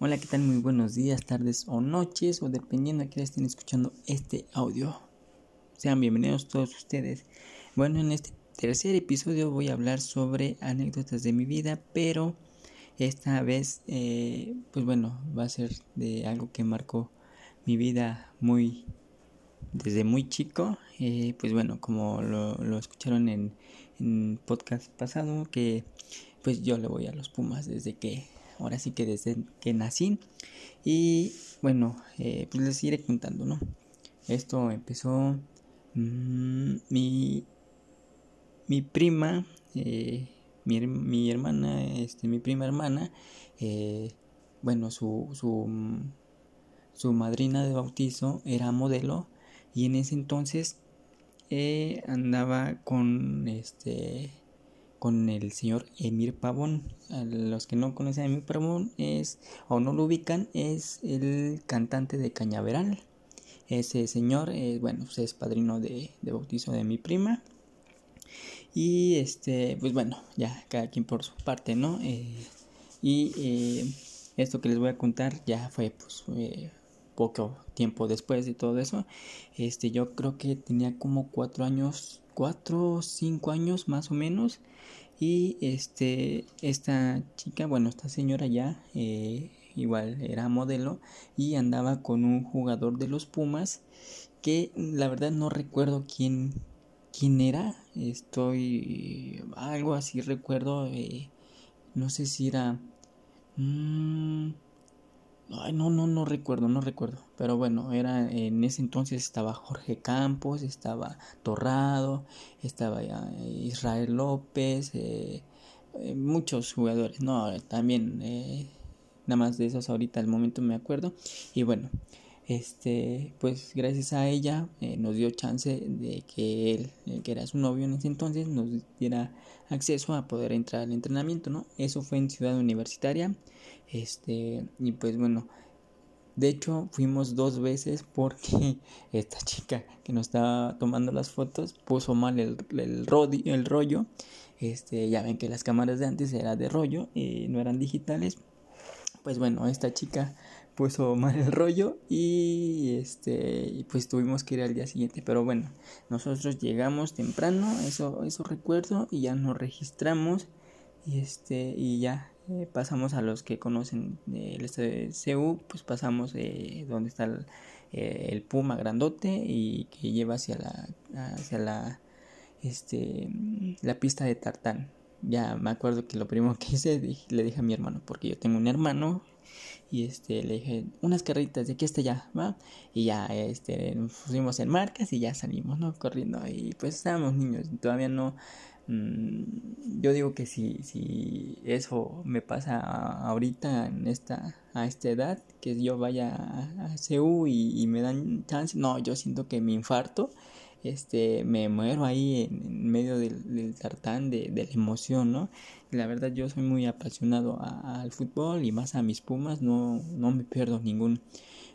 Hola, ¿qué tal? Muy buenos días, tardes o noches, o dependiendo de que estén escuchando este audio. Sean bienvenidos todos ustedes. Bueno, en este tercer episodio voy a hablar sobre anécdotas de mi vida, pero esta vez, eh, pues bueno, va a ser de algo que marcó mi vida muy desde muy chico. Eh, pues bueno, como lo, escucharon en podcast pasado, que pues yo le voy a los Pumas desde que ahora sí que desde que nací. Y bueno, eh, pues les iré contando, ¿no? Esto empezó mm, mi, mi prima, eh, mi, mi, hermana, este, mi prima hermana, eh, bueno, su, su, su madrina de bautizo era modelo y en ese entonces andaba con este con el señor Emir Pavón. A los que no conocen a Emir Pavón es, o no lo ubican, es el cantante de Cañaveral. Ese señor, eh, bueno, pues es padrino de, bautizo de mi prima. Y este, pues bueno, ya cada quien por su parte, ¿no? Eh, y eh, esto que les voy a contar ya fue pues poco tiempo después de todo eso. Este, yo creo que tenía como cuatro años, cuatro o cinco años más o menos. Y este, esta chica, bueno, esta señora ya eh, igual era modelo y andaba con un jugador de los Pumas que la verdad no recuerdo quién, quién era. Estoy algo así recuerdo. Eh, no sé si era... Mmm, Ay, no, no, no recuerdo, no recuerdo. Pero bueno, era en ese entonces estaba Jorge Campos, estaba Torrado, estaba Israel López, eh, eh, muchos jugadores. No, también eh, nada más de esos ahorita al momento me acuerdo. Y bueno, este, pues gracias a ella nos dio chance de que él, que era su novio en ese entonces, nos diera acceso a poder entrar al entrenamiento, ¿no? Eso fue en Ciudad Universitaria. Este, y pues bueno, de hecho fuimos dos veces porque esta chica que nos estaba tomando las fotos puso mal el, el, el rollo. Este, ya ven que las cámaras de antes eran de rollo y no eran digitales. Pues bueno, esta chica puso mal el rollo y este pues tuvimos que ir al día siguiente pero bueno nosotros llegamos temprano eso eso recuerdo y ya nos registramos y este y ya eh, pasamos a los que conocen el estadio de pues pasamos eh, donde está eh, el, Puma grandote y que lleva hacia la hacia la este la pista de tartán. Ya me acuerdo que lo primero que hice le dije a mi hermano, porque yo tengo un hermano y este le dije unas carritas de aquí hasta allá, ¿va? Y ya este nos pusimos en marcas y ya salimos, ¿no? Corriendo y pues estábamos niños, todavía no Mm, yo digo que si, si eso me pasa ahorita en esta, a esta edad, que yo vaya a, CEU y, me dan chance, no, yo siento que me infarto, este, me muero ahí en, medio del, tartán de, la emoción, ¿no? La verdad yo soy muy apasionado al fútbol y más a mis pumas, no, no me pierdo ningún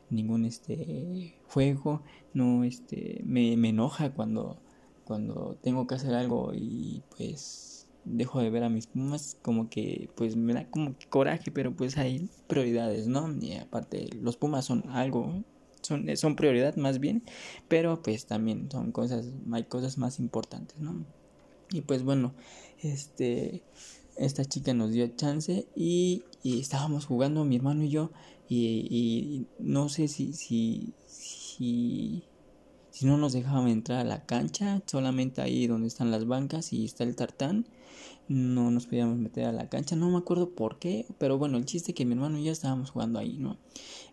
ningún este juego. No este me, me enoja cuando cuando tengo que hacer algo y pues dejo de ver a mis pumas. Como que pues me da como coraje pero pues hay prioridades no y aparte los pumas son algo son, son prioridad más bien pero pues también son cosas hay cosas más importantes no y pues bueno este esta chica nos dio chance y, y estábamos jugando mi hermano y yo y, y no sé si si si si no nos dejaban entrar a la cancha, solamente ahí donde están las bancas y está el tartán, no nos podíamos meter a la cancha, no me acuerdo por qué, pero bueno, el chiste que mi hermano y yo estábamos jugando ahí, ¿no?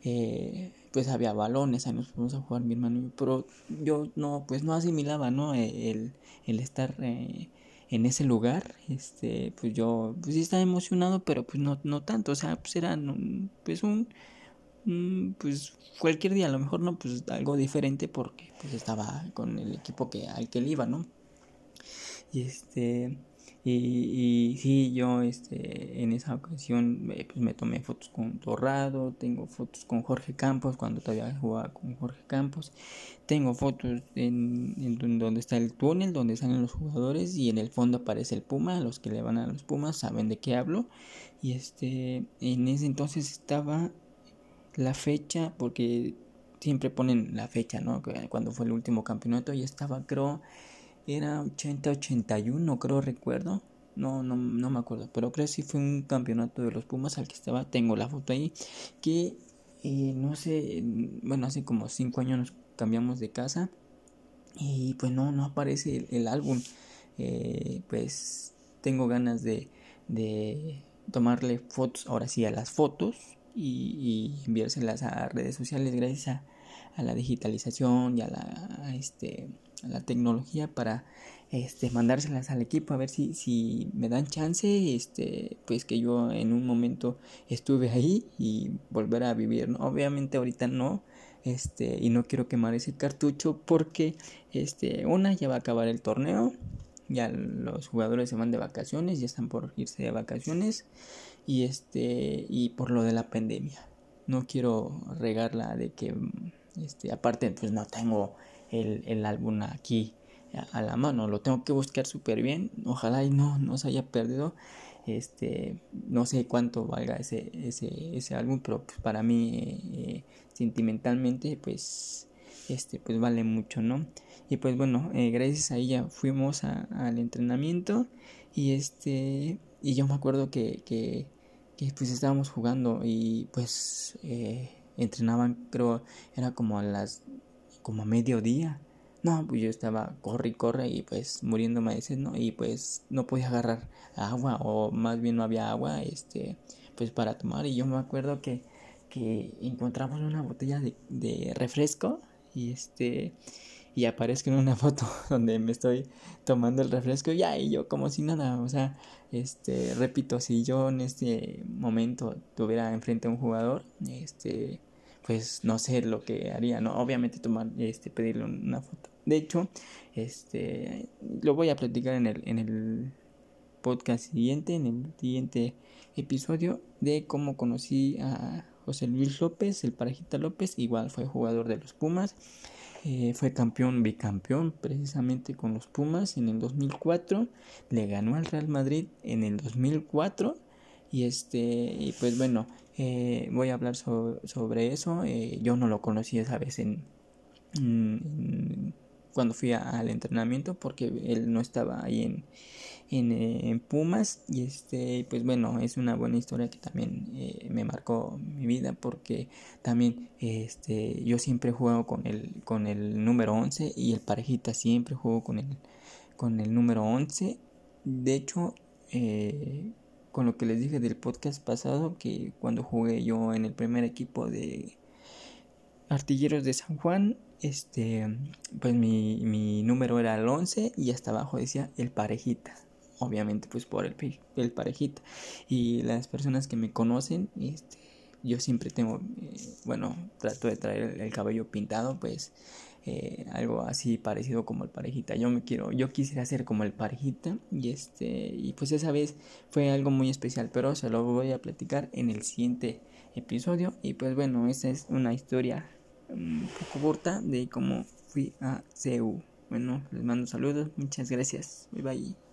Eh, pues había balones, ahí nos fuimos a jugar mi hermano y yo, pero yo no, pues no asimilaba, ¿no? El, el estar eh, en ese lugar, este, pues yo, pues sí estaba emocionado, pero pues no, no tanto, o sea, pues era, pues un pues cualquier día, a lo mejor no, pues algo diferente porque pues estaba con el equipo que al que él iba, ¿no? Y este Y, sí, yo este, en esa ocasión eh, pues me tomé fotos con Torrado, tengo fotos con Jorge Campos cuando todavía jugaba con Jorge Campos, tengo fotos en, en, donde está el túnel, donde salen los jugadores y en el fondo aparece el Puma, los que le van a los Pumas saben de qué hablo. Y este, en ese entonces estaba la fecha, porque siempre ponen la fecha, ¿no? Cuando fue el último campeonato y estaba creo era 80-81, creo recuerdo. No, no, no me acuerdo, pero creo que sí fue un campeonato de los Pumas al que estaba. Tengo la foto ahí. Que eh, no sé, bueno, hace como 5 años nos cambiamos de casa. Y pues no, no aparece el, álbum. Eh, pues tengo ganas de, de tomarle fotos, ahora sí, a las fotos y, enviárselas a redes sociales gracias a, a la digitalización y a la, este, la tecnología para este, mandárselas al equipo a ver si, si me dan chance, este, pues que yo en un momento estuve ahí y volver a vivir. Obviamente ahorita no, este, y no quiero quemar ese cartucho porque, este, una, ya va a acabar el torneo, ya los jugadores se van de vacaciones, ya están por irse de vacaciones, y este, y por lo de la pandemia, no quiero regarla de que, este, aparte, pues no tengo el, el álbum aquí a la mano. Lo tengo que buscar súper bien. Ojalá y no, no se haya perdido. Este, no sé cuánto valga ese, ese, ese álbum, pero pues para mí eh, sentimentalmente pues este pues vale mucho, ¿no? Y pues bueno, eh, gracias a ella fuimos al entrenamiento y este y yo me acuerdo que, que, pues estábamos jugando y pues eh, entrenaban creo era como a las como a mediodía. No, pues yo estaba corre y corre y pues muriéndome de sed, ¿no? Y pues no podía agarrar agua o más bien no había agua, este, pues para tomar. Y yo me acuerdo que, que encontramos una botella de refresco y este, y aparezco en una foto donde me estoy tomando el refresco ya y yo como si nada, o sea, este, repito, si yo en este momento tuviera enfrente a un jugador, este, pues no sé lo que haría, ¿no? Obviamente tomar, este, pedirle una foto. De hecho, este, lo voy a platicar en el, en el podcast siguiente, en el siguiente episodio, de cómo conocí a José Luis López, el parejita López, igual fue jugador de los Pumas. Eh, fue campeón, bicampeón precisamente con los Pumas en el 2004. Le ganó al Real Madrid en el 2004. Y este, y pues bueno, eh, voy a hablar sobre eso. Eh, yo no lo conocí esa vez en, cuando fui al entrenamiento porque él no estaba ahí en, en, eh, Pumas y este pues bueno es una buena historia que también me marcó mi vida porque también este yo siempre jugado con el con el número 11 y el parejita siempre jugó con el con el número 11 de hecho eh, con lo que les dije del podcast pasado, que cuando jugué yo en el primer equipo de Artilleros de San Juan, este, pues mi, mi número era el 11 y hasta abajo decía el parejita. Obviamente pues por el, el parejita. Y las personas que me conocen, este, yo siempre tengo, eh, bueno, trato de traer el cabello pintado, pues eh, algo así parecido como el parejita. Yo me quiero, yo quisiera ser como el parejita y este y pues esa vez fue algo muy especial, pero se lo voy a platicar en el siguiente episodio y pues bueno, esa es una historia un poco corta de cómo fui a CEU. Bueno, les mando saludos, muchas gracias. Bye bye.